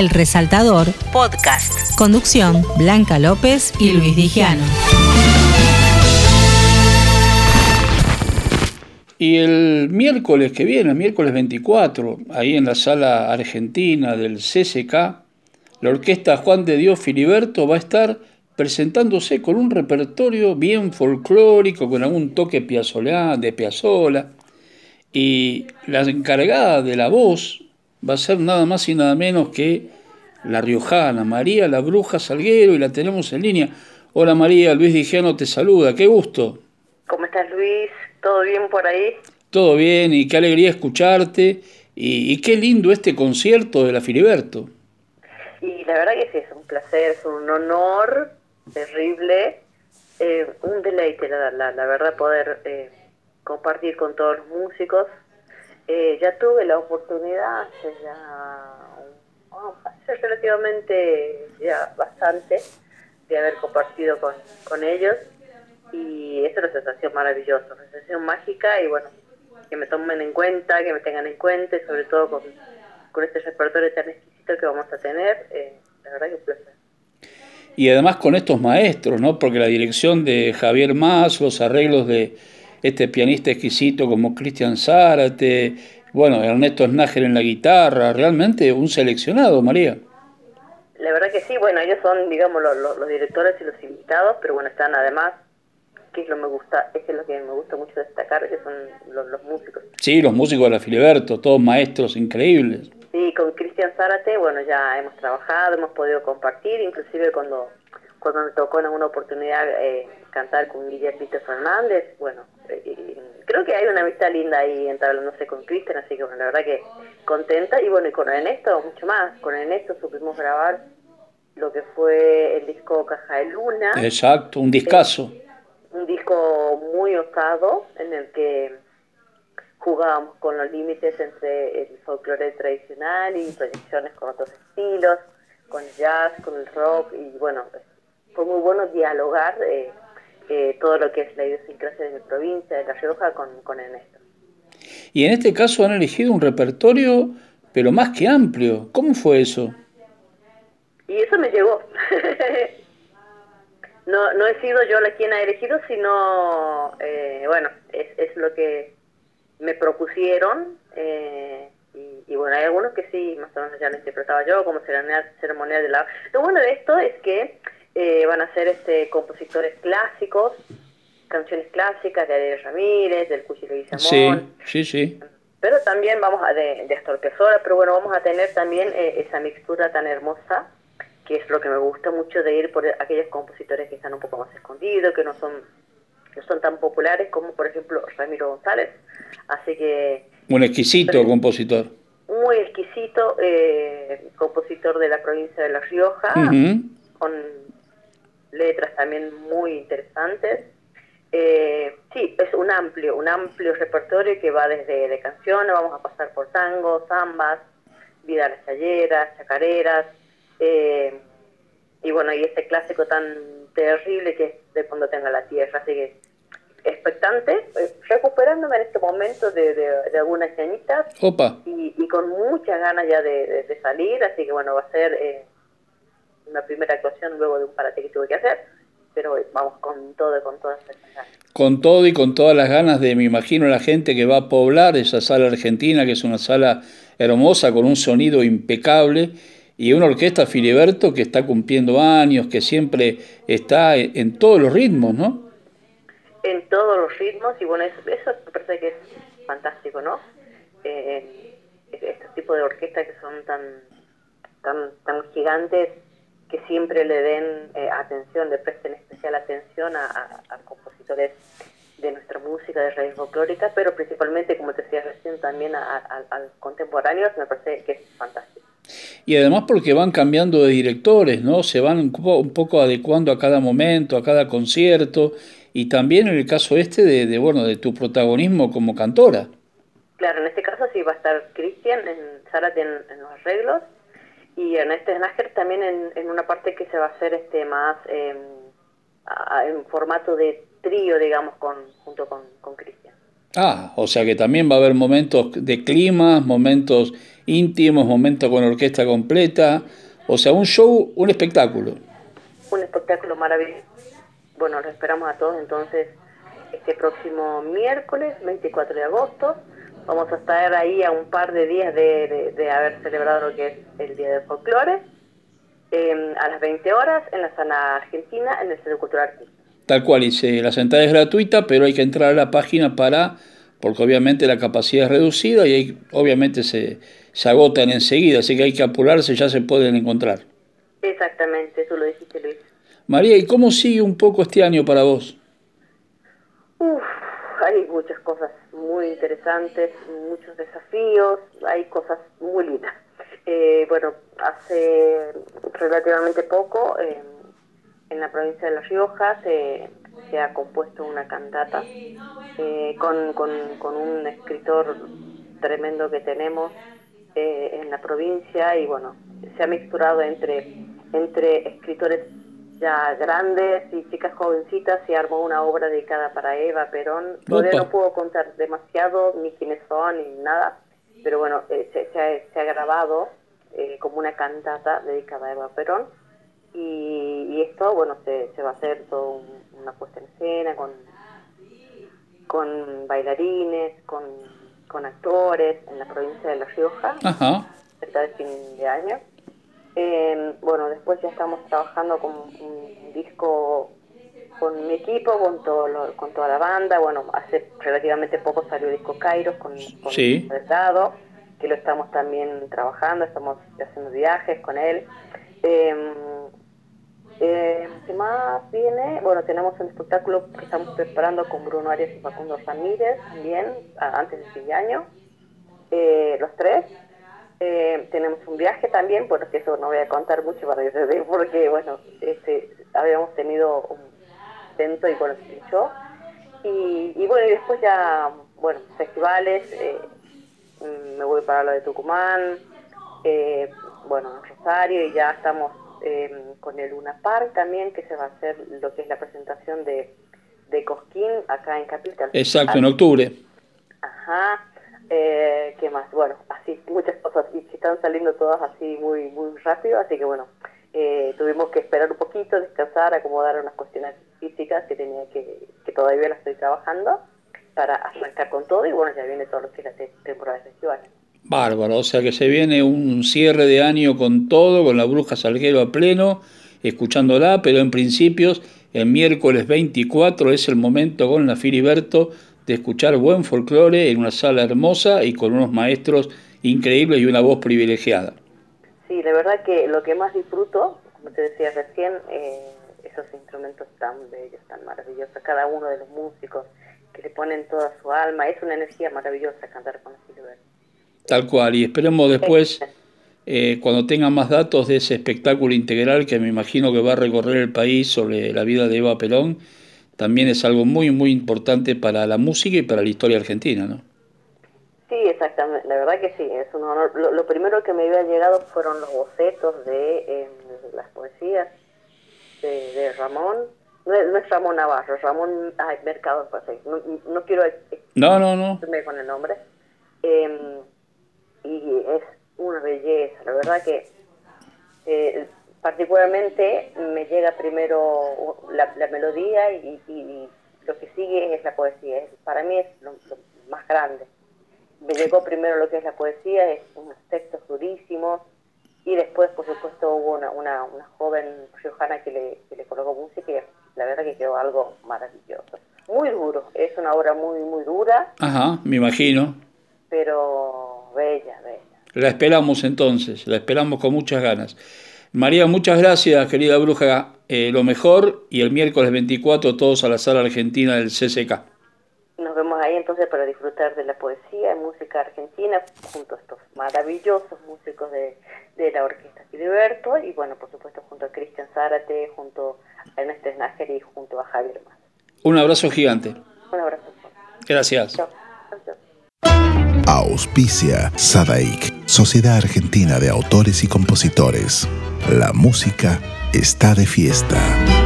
El Resaltador Podcast. Conducción Blanca López y Luis Digiano. Y el miércoles que viene, el miércoles 24, ahí en la sala argentina del CCK, la orquesta Juan de Dios Filiberto va a estar presentándose con un repertorio bien folclórico, con algún toque de Piazzolla, y la encargada de la voz va a ser nada más y nada menos que la riojana, María la Bruja Salguero, y la tenemos en línea. Hola María, Luis Digiano te saluda, qué gusto. ¿Cómo estás Luis? ¿Todo bien por ahí? Todo bien, y qué alegría escucharte, y, y qué lindo este concierto de la Filiberto. Y la verdad que sí, es un placer, es un honor terrible, eh, un deleite, la, la, verdad, poder eh, compartir con todos los músicos. Eh, ya tuve la oportunidad hace ya, oh, relativamente ya bastante de haber compartido con, ellos. Y es una sensación maravillosa, una sensación mágica. Y bueno, que me tomen en cuenta, que me tengan en cuenta y sobre todo con, con este repertorio tan exquisito que vamos a tener, la verdad que un placer. Y además con estos maestros, ¿no? Porque la dirección de Javier Más, los arreglos de este pianista exquisito como Cristian Zárate, bueno, Ernesto Snager en la guitarra, realmente un seleccionado, María. La verdad que sí, bueno, ellos son, digamos, los, directores y los invitados, pero bueno, están además, que es lo me gusta, es lo que me gusta mucho destacar, que son los, los músicos. Sí, los músicos de la Filiberto, todos maestros increíbles. Sí, con Cristian Zárate, bueno, ya hemos trabajado, hemos podido compartir, inclusive cuando cuando me tocó en alguna oportunidad eh, cantar con Guillermo Fernández, bueno, eh, creo que hay una amistad linda ahí entablándose con Cristian, así que bueno, la verdad que contenta, y bueno, y con Ernesto mucho más, con Ernesto supimos grabar lo que fue el disco Caja de Luna. Exacto, un discazo. Eh, un disco muy osado en el que jugábamos con los límites entre el folclore tradicional y proyecciones con otros estilos, con jazz, con el rock y bueno, fue muy bueno dialogar eh, eh, todo lo que es la idiosincrasia de mi provincia, de La Rioja, con, con Ernesto. Y en este caso han elegido un repertorio, pero más que amplio. ¿Cómo fue eso? Y eso me llegó. no, no he sido yo la quien ha elegido, sino, eh, bueno, es, es lo que me propusieron eh, y, bueno, hay algunos que sí, más o menos ya lo interpretaba yo, como ceremonia, ceremonia de la... Lo bueno de esto es que eh, van a ser este compositores clásicos, canciones clásicas de Adrián Ramírez, del Cuchi Leguizamón. Sí, sí, sí. Pero también vamos a de, de Astor Piazzolla, pero bueno, vamos a tener también eh, esa mixtura tan hermosa, que es lo que me gusta mucho de ir por aquellos compositores que están un poco más escondidos, que no son no son tan populares como por ejemplo Ramiro González. Así que... Un exquisito compositor. Muy exquisito, eh, compositor de la provincia de La Rioja, con letras también muy interesantes. Eh, sí, es un amplio, un amplio repertorio que va desde de canciones, vamos a pasar por tango, zambas, vida a las chayeras, chacareras, eh, y bueno, y este clásico tan terrible que es de cuando tenga la tierra, así que expectante, eh, recuperándome en este momento de, de, algunas cañitas y, y, con muchas ganas ya de, salir, así que bueno, va a ser eh, una primera actuación luego de un parate que tuve que hacer, pero vamos con todo y con todas esas ganas. Con todo y con todas las ganas de, me imagino, la gente que va a poblar esa sala argentina, que es una sala hermosa, con un sonido impecable, y una orquesta Filiberto que está cumpliendo años, que siempre está en, todos los ritmos, ¿no? En todos los ritmos, y bueno, eso, eso me parece que es fantástico, ¿no? Eh, este tipo de orquestas que son tan, tan, tan gigantes, que siempre le den eh, atención, le presten especial atención a, compositores de nuestra música de raíz folclórica, pero principalmente, como te decía recién, también a, a, contemporáneos, me parece que es fantástico. Y además porque van cambiando de directores, ¿no? Se van un poco, adecuando a cada momento, a cada concierto, y también en el caso este de, de bueno, de tu protagonismo como cantora. Claro, en este caso sí va a estar Cristian en Zárate en los arreglos, y Ernesto Snager también en, una parte que se va a hacer este más em, en formato de trío, digamos, con, junto con Cristian. ah, o sea que también va a haber momentos de clima, momentos íntimos, momentos con orquesta completa, o sea, un show, un espectáculo. Un espectáculo maravilloso. Bueno, lo esperamos a todos entonces este próximo miércoles 24 de agosto. Vamos a estar ahí a un par de días de, haber celebrado lo que es el Día del Folclore, em, a las 20 horas en la zona argentina, en el Centro Cultural Artístico. Tal cual, dice, la sentada es gratuita, pero hay que entrar a la página para, porque obviamente la capacidad es reducida y ahí obviamente se, se agotan enseguida, así que hay que apurarse, ya se pueden encontrar. Exactamente, tú lo dijiste Luis. María, ¿y cómo sigue un poco este año para vos? Uf, hay muchas cosas muy interesantes, muchos desafíos, hay cosas muy lindas. Eh, bueno, hace relativamente poco en la provincia de La Rioja se, ha compuesto una cantata eh, con, con, un escritor tremendo que tenemos eh, en la provincia y bueno, se ha mixturado entre, entre escritores ya grandes y chicas jovencitas y armó una obra dedicada para Eva Perón. Todavía no puedo contar demasiado ni quiénes son ni nada, pero bueno, eh, se, ha, grabado eh, como una cantata dedicada a Eva Perón y, esto, bueno, se, se, va a hacer toda una puesta en escena con, con bailarines, con, con actores en la provincia de La Rioja, cerca de fin de año. Eh, bueno, después ya estamos trabajando con un disco con mi equipo, con todo con toda la banda. Bueno, hace relativamente poco salió el disco Kairos con, con sí. que lo estamos también trabajando, estamos haciendo viajes con él. Eh, eh, ¿Qué más viene? Bueno, tenemos un espectáculo que estamos preparando con Bruno Arias y Facundo Ramírez también, antes de fin de año, eh, los tres. Eh, tenemos un viaje también, bueno, que eso no voy a contar mucho para que se porque, bueno, este, habíamos tenido un evento y bueno, se y, y, bueno, y después ya, bueno, festivales, eh, mm, me voy para lo de Tucumán, eh, bueno, Rosario, y ya estamos em, con el Luna Park también, que se va a hacer lo que es la presentación de, de Cosquín acá en Capital. Exacto, en octubre. Ajá. Eh, ¿Qué más? Bueno, así, muchas cosas. Y están saliendo todas así muy, muy rápido, así que bueno, eh, tuvimos que esperar un poquito, descansar, acomodar unas cuestiones físicas que tenía que, que todavía las estoy trabajando para arrancar con todo y bueno, ya viene todo lo que es la temporada de festivales. Bárbaro, o sea que se viene un cierre de año con todo, con la bruja Salguero a pleno, escuchándola, pero en principios, el miércoles 24 es el momento con la Filiberto de escuchar buen folclore en una sala hermosa y con unos maestros increíbles y una voz privilegiada. Sí, de verdad que lo que más disfruto, como te decía recién, eh, esos instrumentos tan bellos, tan maravillosos, cada uno de los músicos que le ponen toda su alma, es una energía maravillosa cantar con Filiberto. Tal cual, y esperemos después, eh, cuando tengan más datos de ese espectáculo integral que me imagino que va a recorrer el país sobre la vida de Eva Perón, también es algo muy, muy importante para la música y para la historia argentina, ¿no? Sí, exactamente, la verdad que sí, es un honor. Lo, primero que me había llegado fueron los bocetos de em, las poesías de, Ramón, no es, Ramón Navarro, Ramón ay, Mercado, no, no quiero no, no, no. con el nombre, em, y es una belleza, la verdad que eh, particularmente me llega primero la, melodía y, lo que sigue es la poesía. para mí es lo, más grande. Me llegó primero lo que es la poesía, es unos textos durísimos y después, por supuesto, hubo una, una, una joven riojana que le, que le colocó música y la verdad que quedó algo maravilloso. Muy duro, es una obra muy, muy dura. Ajá, me imagino. Pero bella, bella. La esperamos entonces, la esperamos con muchas ganas. María, muchas gracias, querida bruja. Eh, lo mejor y el miércoles 24 todos a la sala argentina del CCK. Nos vemos ahí entonces para disfrutar de la poesía y música argentina junto a estos maravillosos músicos de, la Orquesta Filiberto y bueno, por supuesto junto a Cristian Zárate, junto a Ernesto Snager y junto a Javier Más. Un abrazo gigante. Un abrazo. Gracias. Auspicia Sadaik, Sociedad Argentina de Autores y Compositores. La música está de fiesta.